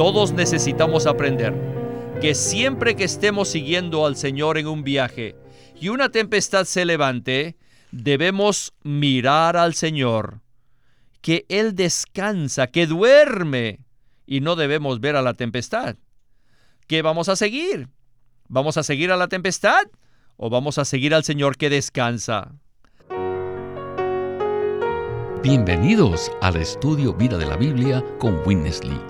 Todos necesitamos aprender que siempre que estemos siguiendo al Señor en un viaje y una tempestad se levante, debemos mirar al Señor, que Él descansa, que duerme, y no debemos ver a la tempestad. ¿Qué vamos a seguir? ¿Vamos a seguir a la tempestad o vamos a seguir al Señor que descansa? Bienvenidos al estudio Vida de la Biblia con Witness Lee.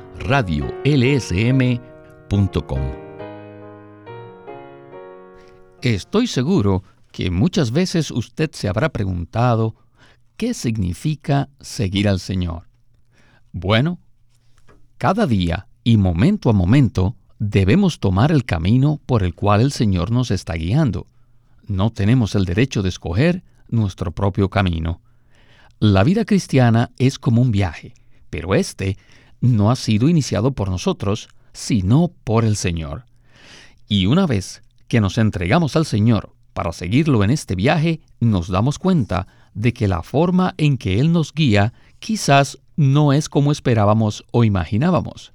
radiolsm.com. Estoy seguro que muchas veces usted se habrá preguntado qué significa seguir al Señor. Bueno, cada día y momento a momento debemos tomar el camino por el cual el Señor nos está guiando. No tenemos el derecho de escoger nuestro propio camino. La vida cristiana es como un viaje, pero este no ha sido iniciado por nosotros, sino por el Señor. Y una vez que nos entregamos al Señor para seguirlo en este viaje, nos damos cuenta de que la forma en que Él nos guía quizás no es como esperábamos o imaginábamos.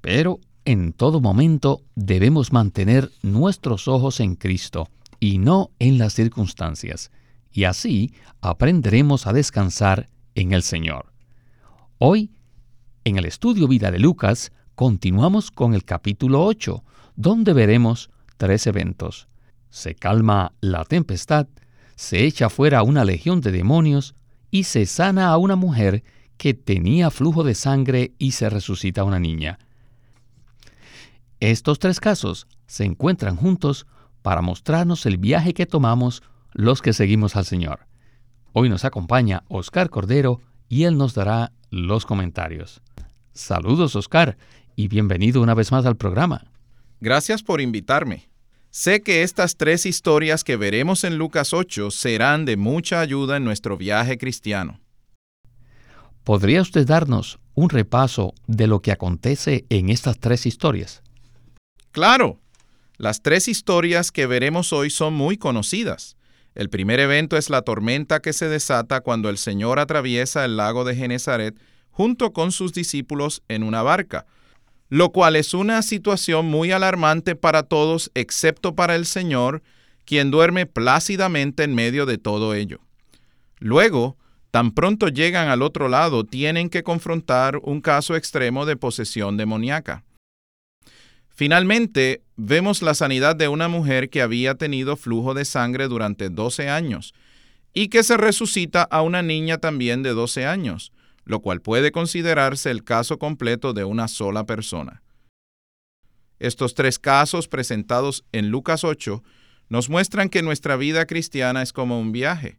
Pero en todo momento debemos mantener nuestros ojos en Cristo y no en las circunstancias, y así aprenderemos a descansar en el Señor. Hoy en el estudio Vida de Lucas, continuamos con el capítulo 8, donde veremos tres eventos. Se calma la tempestad, se echa fuera una legión de demonios y se sana a una mujer que tenía flujo de sangre y se resucita a una niña. Estos tres casos se encuentran juntos para mostrarnos el viaje que tomamos los que seguimos al Señor. Hoy nos acompaña Oscar Cordero y él nos dará los comentarios. Saludos, Oscar, y bienvenido una vez más al programa. Gracias por invitarme. Sé que estas tres historias que veremos en Lucas 8 serán de mucha ayuda en nuestro viaje cristiano. ¿Podría usted darnos un repaso de lo que acontece en estas tres historias? Claro. Las tres historias que veremos hoy son muy conocidas. El primer evento es la tormenta que se desata cuando el Señor atraviesa el lago de Genezaret junto con sus discípulos en una barca, lo cual es una situación muy alarmante para todos excepto para el Señor, quien duerme plácidamente en medio de todo ello. Luego, tan pronto llegan al otro lado, tienen que confrontar un caso extremo de posesión demoníaca. Finalmente, vemos la sanidad de una mujer que había tenido flujo de sangre durante 12 años y que se resucita a una niña también de 12 años, lo cual puede considerarse el caso completo de una sola persona. Estos tres casos presentados en Lucas 8 nos muestran que nuestra vida cristiana es como un viaje.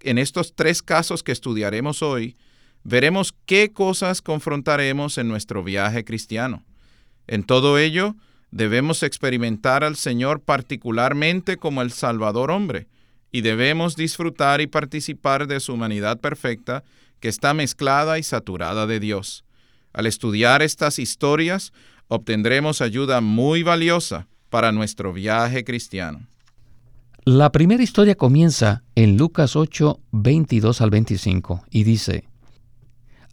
En estos tres casos que estudiaremos hoy, veremos qué cosas confrontaremos en nuestro viaje cristiano. En todo ello, debemos experimentar al Señor particularmente como el Salvador hombre, y debemos disfrutar y participar de su humanidad perfecta que está mezclada y saturada de Dios. Al estudiar estas historias, obtendremos ayuda muy valiosa para nuestro viaje cristiano. La primera historia comienza en Lucas 8, 22 al 25 y dice,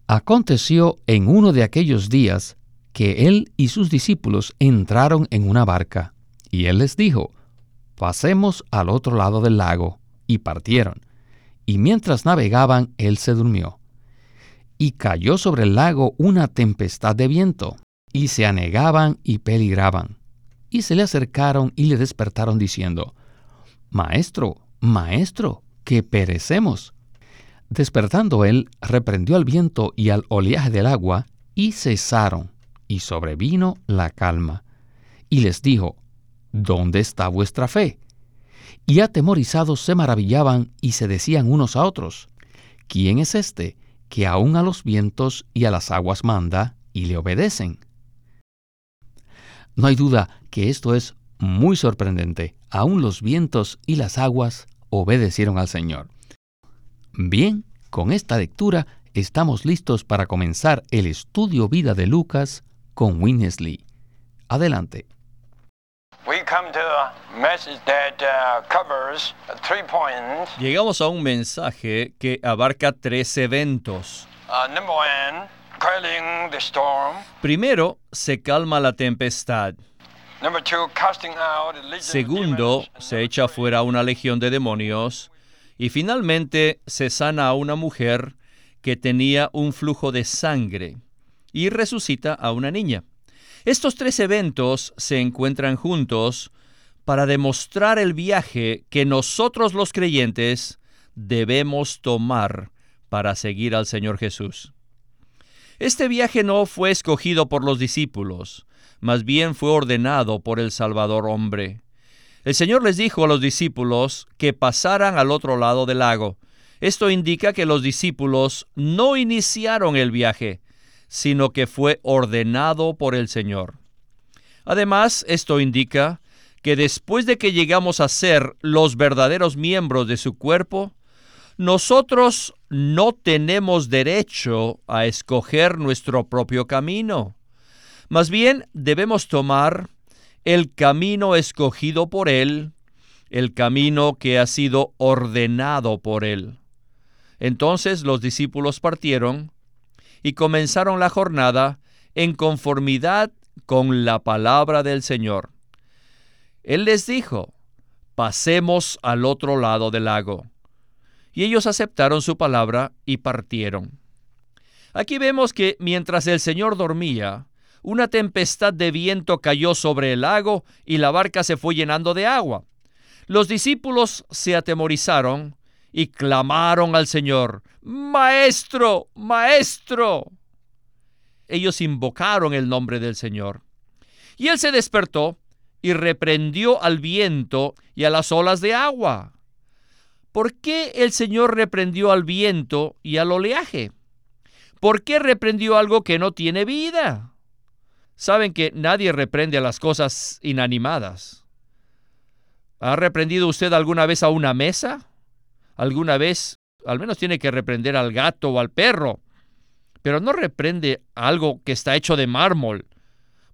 Aconteció en uno de aquellos días que él y sus discípulos entraron en una barca, y él les dijo, Pasemos al otro lado del lago, y partieron y mientras navegaban él se durmió. Y cayó sobre el lago una tempestad de viento, y se anegaban y peligraban. Y se le acercaron y le despertaron diciendo, Maestro, Maestro, que perecemos. Despertando él, reprendió al viento y al oleaje del agua, y cesaron, y sobrevino la calma. Y les dijo, ¿Dónde está vuestra fe? Y atemorizados se maravillaban y se decían unos a otros, ¿quién es este que aun a los vientos y a las aguas manda y le obedecen? No hay duda que esto es muy sorprendente. Aún los vientos y las aguas obedecieron al Señor. Bien, con esta lectura estamos listos para comenzar el estudio vida de Lucas con Winnesley. Adelante. Llegamos a un mensaje que abarca tres eventos. Uh, Primero, se calma la tempestad. Segundo, se echa fuera una legión de demonios. Y finalmente, se sana a una mujer que tenía un flujo de sangre y resucita a una niña. Estos tres eventos se encuentran juntos para demostrar el viaje que nosotros los creyentes debemos tomar para seguir al Señor Jesús. Este viaje no fue escogido por los discípulos, más bien fue ordenado por el Salvador hombre. El Señor les dijo a los discípulos que pasaran al otro lado del lago. Esto indica que los discípulos no iniciaron el viaje, sino que fue ordenado por el Señor. Además, esto indica que después de que llegamos a ser los verdaderos miembros de su cuerpo, nosotros no tenemos derecho a escoger nuestro propio camino. Más bien debemos tomar el camino escogido por Él, el camino que ha sido ordenado por Él. Entonces los discípulos partieron y comenzaron la jornada en conformidad con la palabra del Señor. Él les dijo, pasemos al otro lado del lago. Y ellos aceptaron su palabra y partieron. Aquí vemos que mientras el Señor dormía, una tempestad de viento cayó sobre el lago y la barca se fue llenando de agua. Los discípulos se atemorizaron y clamaron al Señor, Maestro, Maestro. Ellos invocaron el nombre del Señor. Y él se despertó y reprendió al viento y a las olas de agua. ¿Por qué el Señor reprendió al viento y al oleaje? ¿Por qué reprendió algo que no tiene vida? Saben que nadie reprende a las cosas inanimadas. ¿Ha reprendido usted alguna vez a una mesa? ¿Alguna vez? Al menos tiene que reprender al gato o al perro. Pero no reprende algo que está hecho de mármol.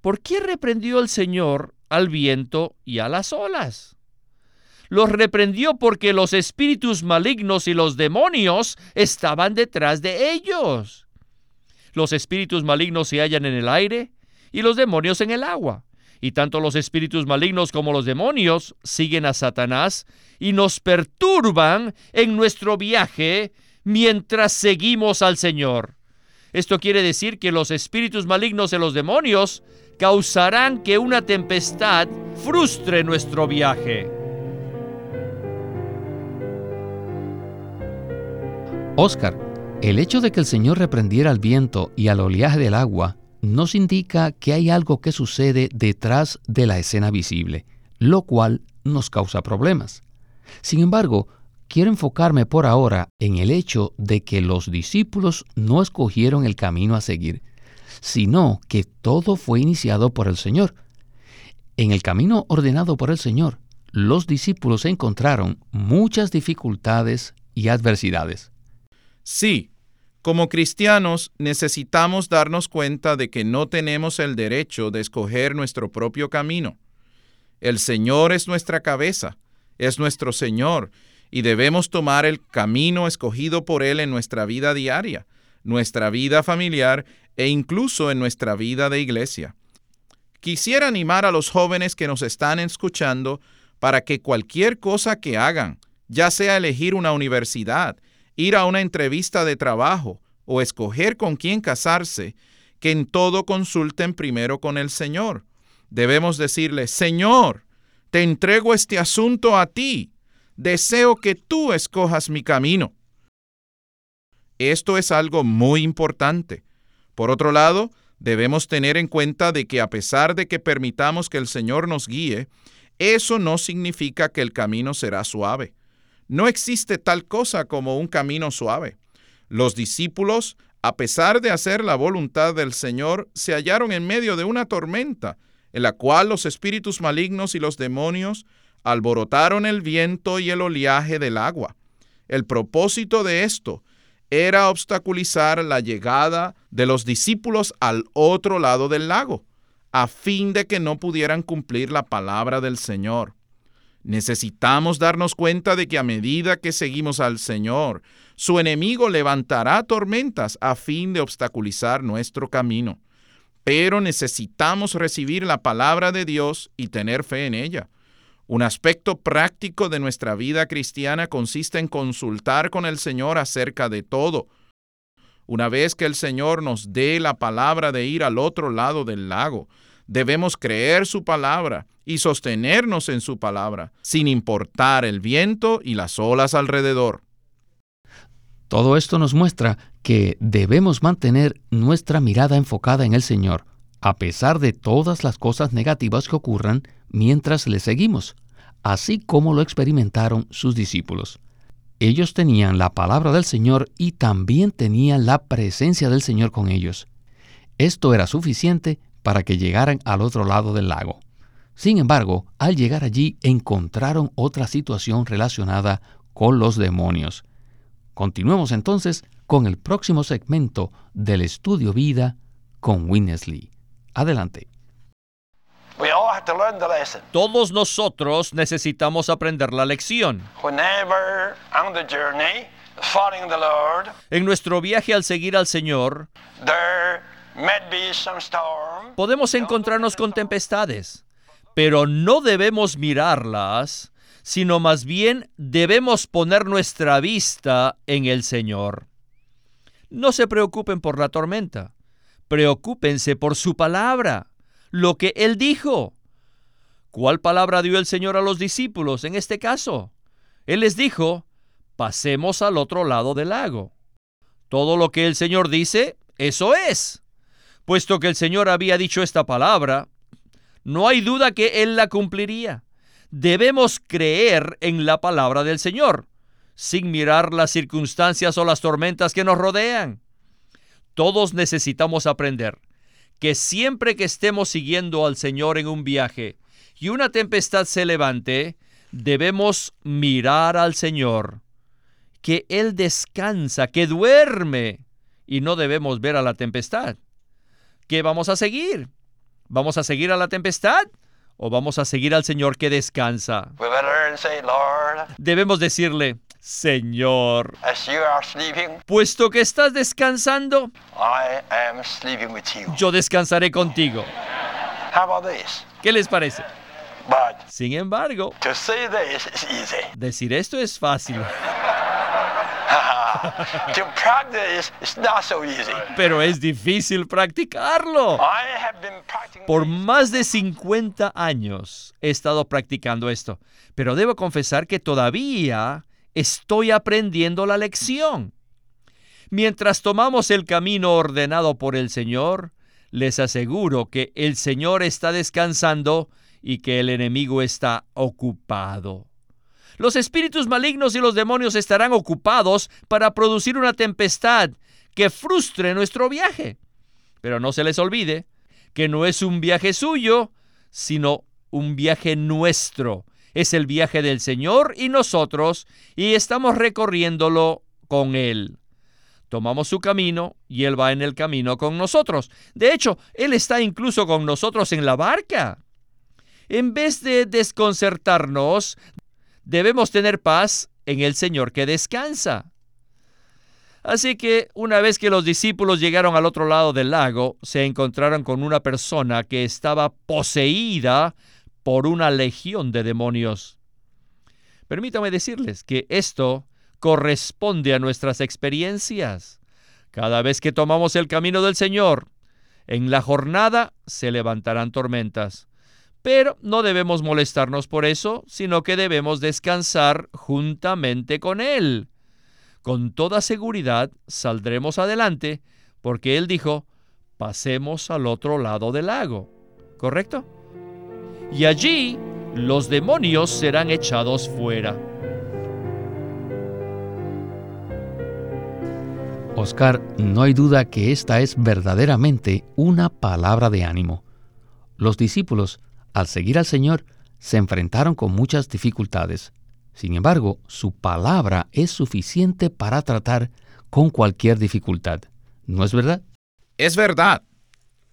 ¿Por qué reprendió el Señor al viento y a las olas? los reprendió porque los espíritus malignos y los demonios estaban detrás de ellos. Los espíritus malignos se hallan en el aire y los demonios en el agua. Y tanto los espíritus malignos como los demonios siguen a Satanás y nos perturban en nuestro viaje mientras seguimos al Señor. Esto quiere decir que los espíritus malignos y los demonios causarán que una tempestad frustre nuestro viaje. Oscar, el hecho de que el Señor reprendiera al viento y al oleaje del agua nos indica que hay algo que sucede detrás de la escena visible, lo cual nos causa problemas. Sin embargo, quiero enfocarme por ahora en el hecho de que los discípulos no escogieron el camino a seguir, sino que todo fue iniciado por el Señor. En el camino ordenado por el Señor, los discípulos encontraron muchas dificultades y adversidades. Sí, como cristianos necesitamos darnos cuenta de que no tenemos el derecho de escoger nuestro propio camino. El Señor es nuestra cabeza, es nuestro Señor, y debemos tomar el camino escogido por Él en nuestra vida diaria, nuestra vida familiar e incluso en nuestra vida de iglesia. Quisiera animar a los jóvenes que nos están escuchando para que cualquier cosa que hagan, ya sea elegir una universidad, ir a una entrevista de trabajo o escoger con quién casarse, que en todo consulten primero con el Señor. Debemos decirle, Señor, te entrego este asunto a ti. Deseo que tú escojas mi camino. Esto es algo muy importante. Por otro lado, debemos tener en cuenta de que a pesar de que permitamos que el Señor nos guíe, eso no significa que el camino será suave. No existe tal cosa como un camino suave. Los discípulos, a pesar de hacer la voluntad del Señor, se hallaron en medio de una tormenta, en la cual los espíritus malignos y los demonios alborotaron el viento y el oleaje del agua. El propósito de esto era obstaculizar la llegada de los discípulos al otro lado del lago, a fin de que no pudieran cumplir la palabra del Señor. Necesitamos darnos cuenta de que a medida que seguimos al Señor, su enemigo levantará tormentas a fin de obstaculizar nuestro camino. Pero necesitamos recibir la palabra de Dios y tener fe en ella. Un aspecto práctico de nuestra vida cristiana consiste en consultar con el Señor acerca de todo. Una vez que el Señor nos dé la palabra de ir al otro lado del lago, debemos creer su palabra y sostenernos en su palabra, sin importar el viento y las olas alrededor. Todo esto nos muestra que debemos mantener nuestra mirada enfocada en el Señor, a pesar de todas las cosas negativas que ocurran mientras le seguimos, así como lo experimentaron sus discípulos. Ellos tenían la palabra del Señor y también tenían la presencia del Señor con ellos. Esto era suficiente para que llegaran al otro lado del lago. Sin embargo, al llegar allí encontraron otra situación relacionada con los demonios. Continuemos entonces con el próximo segmento del estudio vida con Winnesley. Adelante. Todos nosotros necesitamos aprender la lección. En nuestro viaje al seguir al Señor, podemos encontrarnos con tempestades, pero no debemos mirarlas, sino más bien debemos poner nuestra vista en el Señor. No se preocupen por la tormenta, preocúpense por su palabra lo que él dijo. ¿Cuál palabra dio el Señor a los discípulos en este caso? Él les dijo, pasemos al otro lado del lago. Todo lo que el Señor dice, eso es. Puesto que el Señor había dicho esta palabra, no hay duda que Él la cumpliría. Debemos creer en la palabra del Señor, sin mirar las circunstancias o las tormentas que nos rodean. Todos necesitamos aprender que siempre que estemos siguiendo al Señor en un viaje y una tempestad se levante, debemos mirar al Señor, que Él descansa, que duerme, y no debemos ver a la tempestad. ¿Qué vamos a seguir? ¿Vamos a seguir a la tempestad? ¿O vamos a seguir al Señor que descansa? Debemos decirle, Señor, puesto que estás descansando, yo descansaré contigo. ¿Qué les parece? Sin embargo, decir esto es fácil. Pero es difícil practicarlo. Por más de 50 años he estado practicando esto, pero debo confesar que todavía estoy aprendiendo la lección. Mientras tomamos el camino ordenado por el Señor, les aseguro que el Señor está descansando y que el enemigo está ocupado. Los espíritus malignos y los demonios estarán ocupados para producir una tempestad que frustre nuestro viaje. Pero no se les olvide que no es un viaje suyo, sino un viaje nuestro, es el viaje del Señor y nosotros, y estamos recorriéndolo con Él. Tomamos su camino y Él va en el camino con nosotros. De hecho, Él está incluso con nosotros en la barca. En vez de desconcertarnos, debemos tener paz en el Señor que descansa. Así que una vez que los discípulos llegaron al otro lado del lago, se encontraron con una persona que estaba poseída por una legión de demonios. Permítame decirles que esto corresponde a nuestras experiencias. Cada vez que tomamos el camino del Señor, en la jornada se levantarán tormentas. Pero no debemos molestarnos por eso, sino que debemos descansar juntamente con Él. Con toda seguridad saldremos adelante, porque Él dijo, pasemos al otro lado del lago. ¿Correcto? y allí los demonios serán echados fuera. Oscar, no hay duda que esta es verdaderamente una palabra de ánimo. Los discípulos, al seguir al Señor, se enfrentaron con muchas dificultades. Sin embargo, su palabra es suficiente para tratar con cualquier dificultad. ¿No es verdad? Es verdad.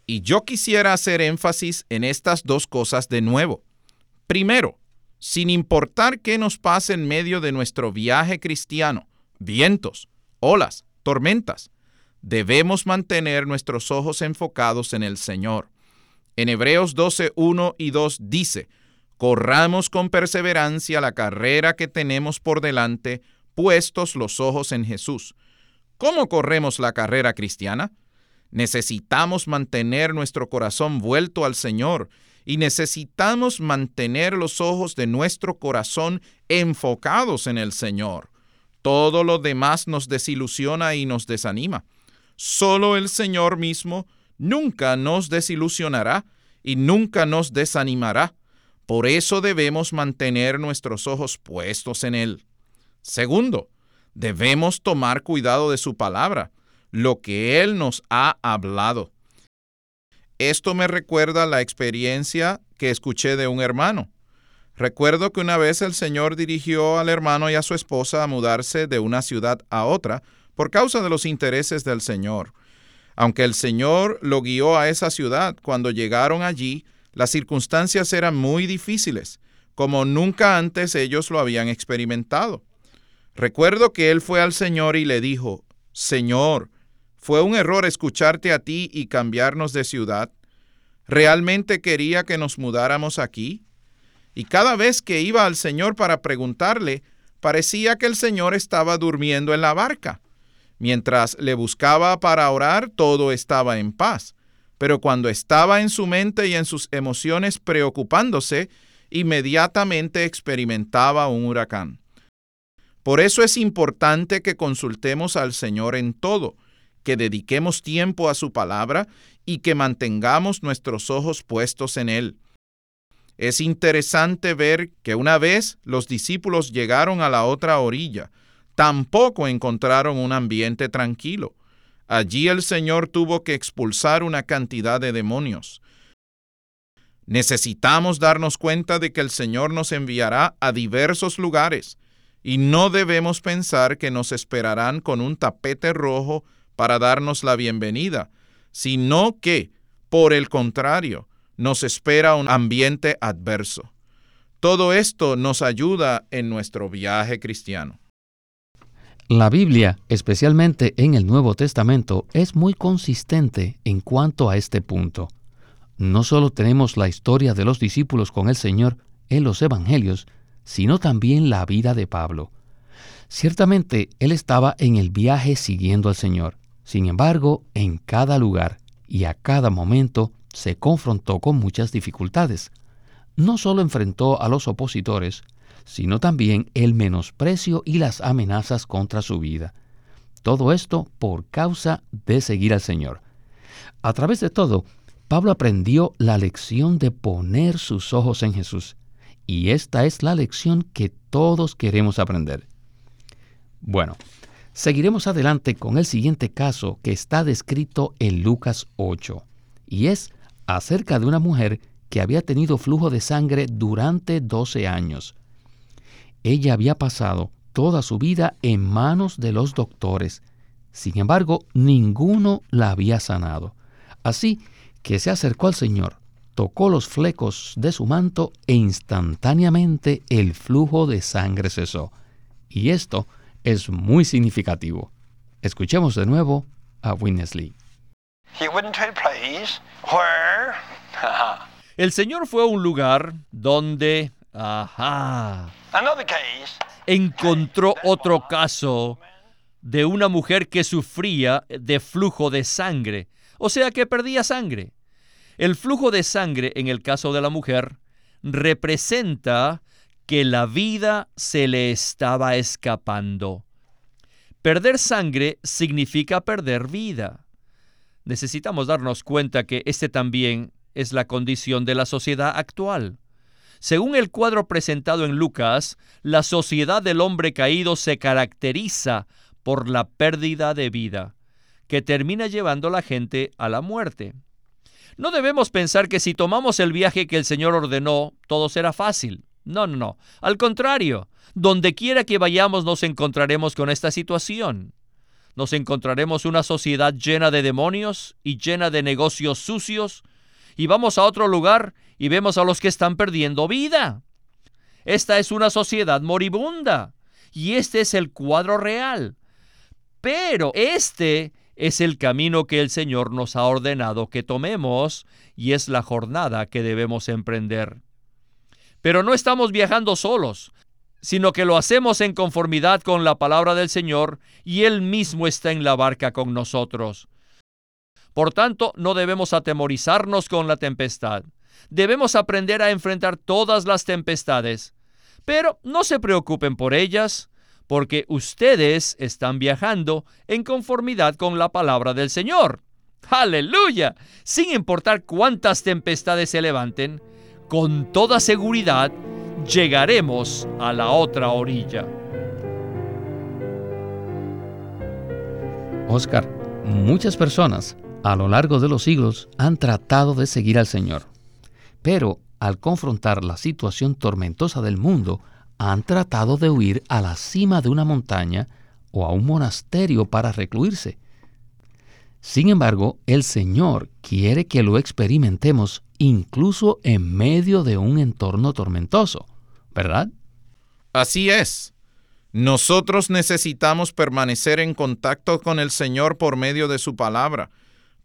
Y yo quisiera hacer énfasis en estas dos cosas de nuevo. Primero, sin importar qué nos pase en medio de nuestro viaje cristiano, vientos, olas, tormentas, debemos mantener nuestros ojos enfocados en el Señor. En Hebreos 12, 1 y 2 dice, corramos con perseverancia la carrera que tenemos por delante, puestos los ojos en Jesús. ¿Cómo corremos la carrera cristiana? Necesitamos mantener nuestro corazón vuelto al Señor y necesitamos mantener los ojos de nuestro corazón enfocados en el Señor. Todo lo demás nos desilusiona y nos desanima. Solo el Señor mismo nunca nos desilusionará y nunca nos desanimará. Por eso debemos mantener nuestros ojos puestos en Él. Segundo, debemos tomar cuidado de su palabra, lo que Él nos ha hablado. Esto me recuerda la experiencia que escuché de un hermano. Recuerdo que una vez el Señor dirigió al hermano y a su esposa a mudarse de una ciudad a otra por causa de los intereses del Señor. Aunque el Señor lo guió a esa ciudad, cuando llegaron allí, las circunstancias eran muy difíciles, como nunca antes ellos lo habían experimentado. Recuerdo que él fue al Señor y le dijo, Señor, ¿fue un error escucharte a ti y cambiarnos de ciudad? ¿Realmente quería que nos mudáramos aquí? Y cada vez que iba al Señor para preguntarle, parecía que el Señor estaba durmiendo en la barca. Mientras le buscaba para orar, todo estaba en paz. Pero cuando estaba en su mente y en sus emociones preocupándose, inmediatamente experimentaba un huracán. Por eso es importante que consultemos al Señor en todo, que dediquemos tiempo a su palabra y que mantengamos nuestros ojos puestos en Él. Es interesante ver que una vez los discípulos llegaron a la otra orilla, tampoco encontraron un ambiente tranquilo. Allí el Señor tuvo que expulsar una cantidad de demonios. Necesitamos darnos cuenta de que el Señor nos enviará a diversos lugares y no debemos pensar que nos esperarán con un tapete rojo para darnos la bienvenida, sino que, por el contrario, nos espera un ambiente adverso. Todo esto nos ayuda en nuestro viaje cristiano. La Biblia, especialmente en el Nuevo Testamento, es muy consistente en cuanto a este punto. No solo tenemos la historia de los discípulos con el Señor en los Evangelios, sino también la vida de Pablo. Ciertamente él estaba en el viaje siguiendo al Señor. Sin embargo, en cada lugar y a cada momento se confrontó con muchas dificultades. No solo enfrentó a los opositores, sino también el menosprecio y las amenazas contra su vida. Todo esto por causa de seguir al Señor. A través de todo, Pablo aprendió la lección de poner sus ojos en Jesús. Y esta es la lección que todos queremos aprender. Bueno, seguiremos adelante con el siguiente caso que está descrito en Lucas 8, y es acerca de una mujer que había tenido flujo de sangre durante 12 años. Ella había pasado toda su vida en manos de los doctores. Sin embargo, ninguno la había sanado. Así que se acercó al Señor, tocó los flecos de su manto e instantáneamente el flujo de sangre cesó. Y esto es muy significativo. Escuchemos de nuevo a Winnesley. El Señor fue a un lugar donde Ajá. Encontró otro caso de una mujer que sufría de flujo de sangre, o sea que perdía sangre. El flujo de sangre en el caso de la mujer representa que la vida se le estaba escapando. Perder sangre significa perder vida. Necesitamos darnos cuenta que este también es la condición de la sociedad actual. Según el cuadro presentado en Lucas, la sociedad del hombre caído se caracteriza por la pérdida de vida, que termina llevando a la gente a la muerte. No debemos pensar que si tomamos el viaje que el Señor ordenó, todo será fácil. No, no, no. Al contrario, donde quiera que vayamos nos encontraremos con esta situación. Nos encontraremos una sociedad llena de demonios y llena de negocios sucios, y vamos a otro lugar y vemos a los que están perdiendo vida. Esta es una sociedad moribunda, y este es el cuadro real. Pero este es el camino que el Señor nos ha ordenado que tomemos y es la jornada que debemos emprender. Pero no estamos viajando solos, sino que lo hacemos en conformidad con la palabra del Señor y Él mismo está en la barca con nosotros. Por tanto, no debemos atemorizarnos con la tempestad. Debemos aprender a enfrentar todas las tempestades. Pero no se preocupen por ellas, porque ustedes están viajando en conformidad con la palabra del Señor. Aleluya. Sin importar cuántas tempestades se levanten, con toda seguridad llegaremos a la otra orilla. Oscar, muchas personas a lo largo de los siglos han tratado de seguir al Señor, pero al confrontar la situación tormentosa del mundo, han tratado de huir a la cima de una montaña o a un monasterio para recluirse. Sin embargo, el Señor quiere que lo experimentemos incluso en medio de un entorno tormentoso, ¿verdad? Así es. Nosotros necesitamos permanecer en contacto con el Señor por medio de su palabra,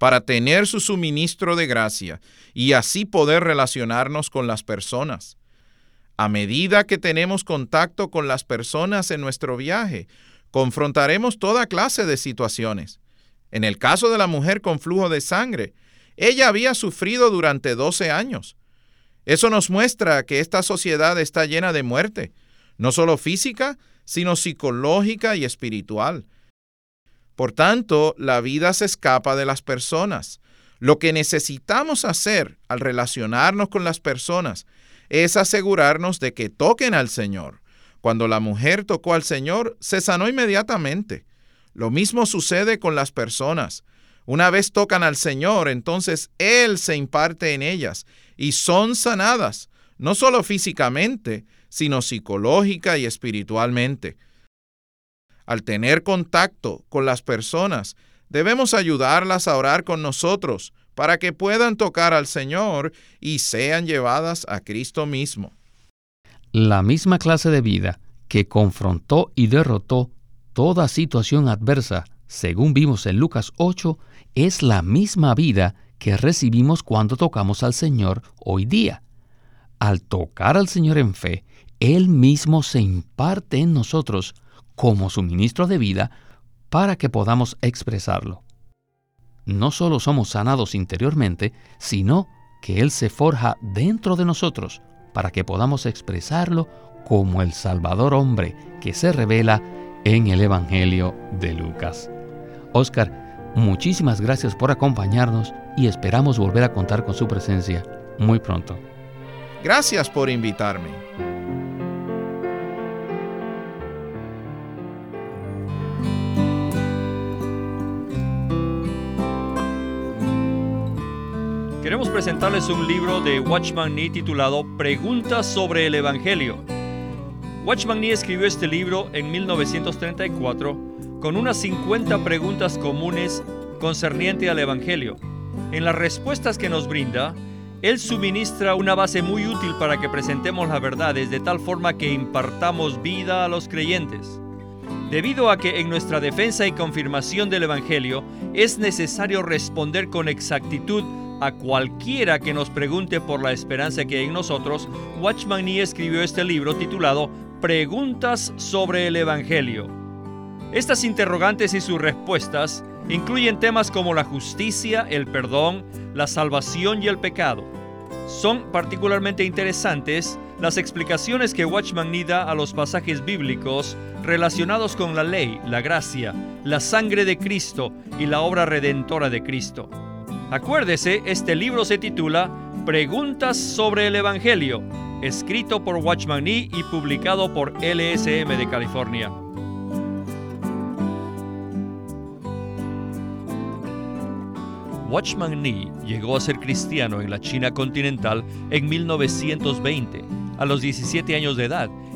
para tener su suministro de gracia y así poder relacionarnos con las personas. A medida que tenemos contacto con las personas en nuestro viaje, confrontaremos toda clase de situaciones. En el caso de la mujer con flujo de sangre, ella había sufrido durante 12 años. Eso nos muestra que esta sociedad está llena de muerte, no solo física, sino psicológica y espiritual. Por tanto, la vida se escapa de las personas. Lo que necesitamos hacer al relacionarnos con las personas es asegurarnos de que toquen al Señor. Cuando la mujer tocó al Señor, se sanó inmediatamente. Lo mismo sucede con las personas. Una vez tocan al Señor, entonces Él se imparte en ellas y son sanadas, no solo físicamente, sino psicológica y espiritualmente. Al tener contacto con las personas, debemos ayudarlas a orar con nosotros para que puedan tocar al Señor y sean llevadas a Cristo mismo. La misma clase de vida que confrontó y derrotó toda situación adversa, según vimos en Lucas 8, es la misma vida que recibimos cuando tocamos al Señor hoy día. Al tocar al Señor en fe, Él mismo se imparte en nosotros como suministro de vida para que podamos expresarlo no solo somos sanados interiormente, sino que Él se forja dentro de nosotros para que podamos expresarlo como el Salvador hombre que se revela en el Evangelio de Lucas. Oscar, muchísimas gracias por acompañarnos y esperamos volver a contar con su presencia muy pronto. Gracias por invitarme. Queremos presentarles un libro de Watchman Nee titulado Preguntas sobre el Evangelio. Watchman Nee escribió este libro en 1934 con unas 50 preguntas comunes concerniente al Evangelio. En las respuestas que nos brinda, él suministra una base muy útil para que presentemos las verdades de tal forma que impartamos vida a los creyentes. Debido a que en nuestra defensa y confirmación del Evangelio es necesario responder con exactitud a cualquiera que nos pregunte por la esperanza que hay en nosotros, Watchman Nee escribió este libro titulado Preguntas sobre el Evangelio. Estas interrogantes y sus respuestas incluyen temas como la justicia, el perdón, la salvación y el pecado. Son particularmente interesantes las explicaciones que Watchman Nee da a los pasajes bíblicos relacionados con la ley, la gracia, la sangre de Cristo y la obra redentora de Cristo. Acuérdese, este libro se titula Preguntas sobre el Evangelio, escrito por Watchman Nee y publicado por LSM de California. Watchman Nee llegó a ser cristiano en la China continental en 1920, a los 17 años de edad,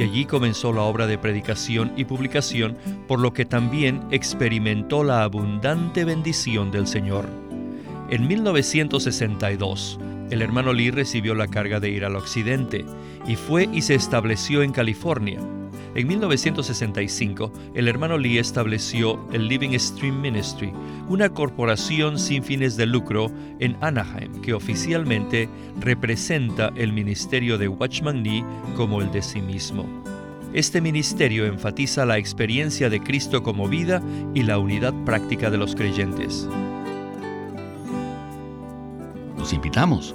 Y allí comenzó la obra de predicación y publicación, por lo que también experimentó la abundante bendición del Señor. En 1962, el hermano Lee recibió la carga de ir al occidente y fue y se estableció en California. En 1965, el hermano Lee estableció el Living Stream Ministry, una corporación sin fines de lucro en Anaheim que oficialmente representa el ministerio de Watchman Nee como el de sí mismo. Este ministerio enfatiza la experiencia de Cristo como vida y la unidad práctica de los creyentes. Los invitamos